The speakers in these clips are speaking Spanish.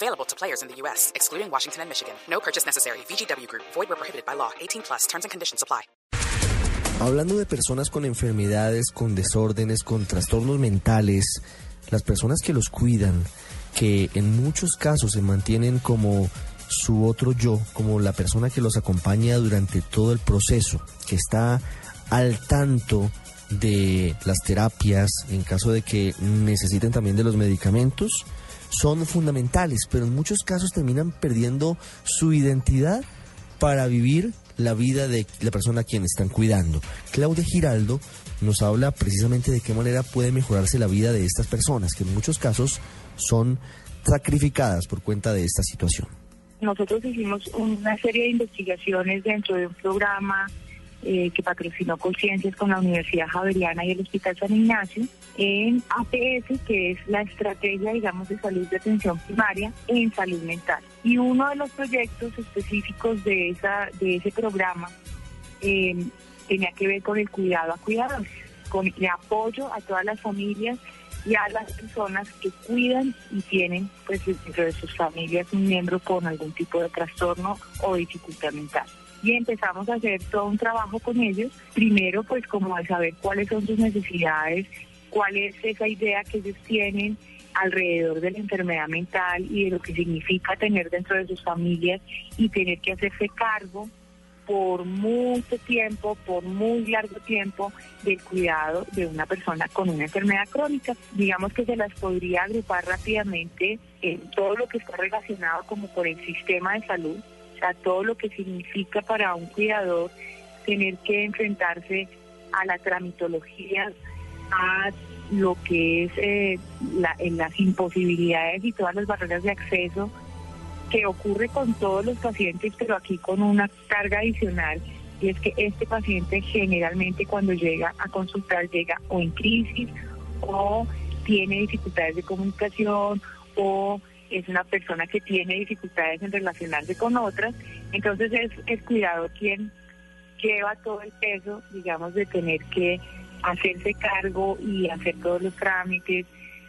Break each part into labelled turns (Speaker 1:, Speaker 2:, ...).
Speaker 1: Available to players in the U.S., excluding Washington and Michigan. No purchase necessary. VGW Group. Void where prohibited by law. 18 plus. Terms and conditions apply.
Speaker 2: Hablando de personas con enfermedades, con desórdenes, con trastornos mentales, las personas que los cuidan, que en muchos casos se mantienen como su otro yo, como la persona que los acompaña durante todo el proceso, que está al tanto de las terapias en caso de que necesiten también de los medicamentos, son fundamentales, pero en muchos casos terminan perdiendo su identidad para vivir la vida de la persona a quien están cuidando. Claudia Giraldo nos habla precisamente de qué manera puede mejorarse la vida de estas personas, que en muchos casos son sacrificadas por cuenta de esta situación.
Speaker 3: Nosotros hicimos una serie de investigaciones dentro de un programa eh, que patrocinó Conciencias con la Universidad Javeriana y el Hospital San Ignacio en APS, que es la estrategia, digamos, de salud de atención primaria en salud mental. Y uno de los proyectos específicos de, esa, de ese programa eh, tenía que ver con el cuidado a cuidadores, con el apoyo a todas las familias y a las personas que cuidan y tienen pues dentro de sus familias un miembro con algún tipo de trastorno o dificultad mental y empezamos a hacer todo un trabajo con ellos. Primero, pues como de saber cuáles son sus necesidades, cuál es esa idea que ellos tienen alrededor de la enfermedad mental y de lo que significa tener dentro de sus familias y tener que hacerse cargo por mucho tiempo, por muy largo tiempo, del cuidado de una persona con una enfermedad crónica. Digamos que se las podría agrupar rápidamente en todo lo que está relacionado como por el sistema de salud, a todo lo que significa para un cuidador tener que enfrentarse a la tramitología, a lo que es eh, las imposibilidades y todas las barreras de acceso que ocurre con todos los pacientes, pero aquí con una carga adicional, y es que este paciente generalmente cuando llega a consultar llega o en crisis o tiene dificultades de comunicación o es una persona que tiene dificultades en relacionarse con otras, entonces es el cuidador quien lleva todo el peso, digamos, de tener que hacerse cargo y hacer todos los trámites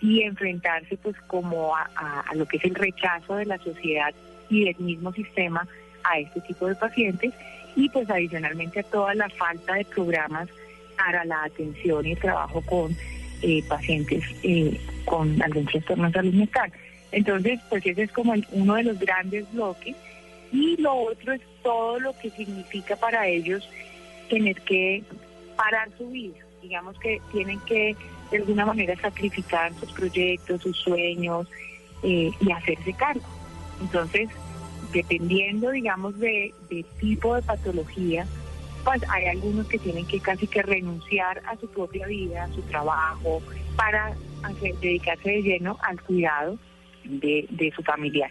Speaker 3: y enfrentarse pues como a, a, lo que es el rechazo de la sociedad y del mismo sistema a este tipo de pacientes y pues adicionalmente a toda la falta de programas para la atención y el trabajo con eh, pacientes eh, con algún trastorno de salud mental. Entonces, pues ese es como uno de los grandes bloques. Y lo otro es todo lo que significa para ellos tener que parar su vida. Digamos que tienen que de alguna manera sacrificar sus proyectos, sus sueños eh, y hacerse cargo. Entonces, dependiendo, digamos, de, tipo de patología, pues hay algunos que tienen que casi que renunciar a su propia vida, a su trabajo, para dedicarse de lleno al cuidado de, su familiar.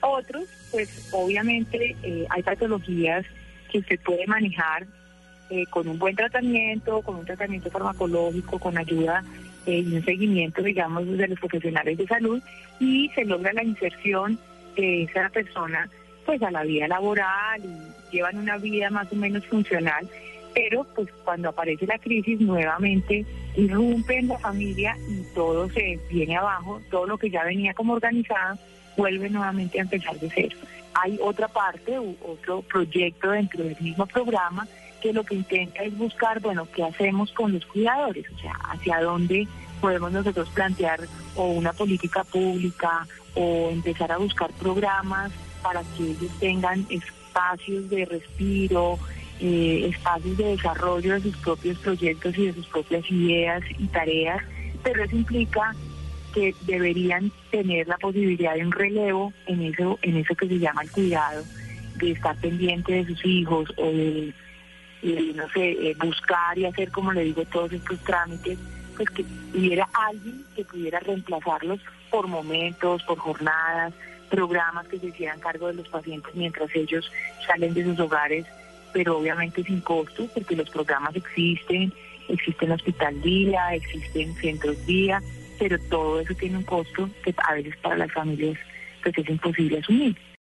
Speaker 3: Otros, pues obviamente eh, hay patologías que usted puede manejar eh, con un buen tratamiento, con un tratamiento farmacológico, con ayuda eh, y un seguimiento, digamos, de los profesionales de salud y se logra la inserción de esa persona pues a la vida laboral y llevan una vida más o menos funcional pero pues cuando aparece la crisis nuevamente irrumpe en la familia y todo se viene abajo, todo lo que ya venía como organizado vuelve nuevamente a empezar de cero. Hay otra parte, otro proyecto dentro del mismo programa que lo que intenta es buscar, bueno, ¿qué hacemos con los cuidadores? O sea, hacia dónde podemos nosotros plantear o una política pública o empezar a buscar programas para que ellos tengan espacios de respiro, eh, espacios de desarrollo de sus propios proyectos y de sus propias ideas y tareas, pero eso implica que deberían tener la posibilidad de un relevo en eso, en eso que se llama el cuidado, de estar pendiente de sus hijos o de, no sé, eh, buscar y hacer, como le digo, todos estos trámites, pues que hubiera alguien que pudiera reemplazarlos por momentos, por jornadas, programas que se hicieran cargo de los pacientes mientras ellos salen de sus hogares pero obviamente sin costo, porque los programas existen, existen hospital día, existen centros día, pero todo eso tiene un costo que a veces para las familias pues es imposible asumir.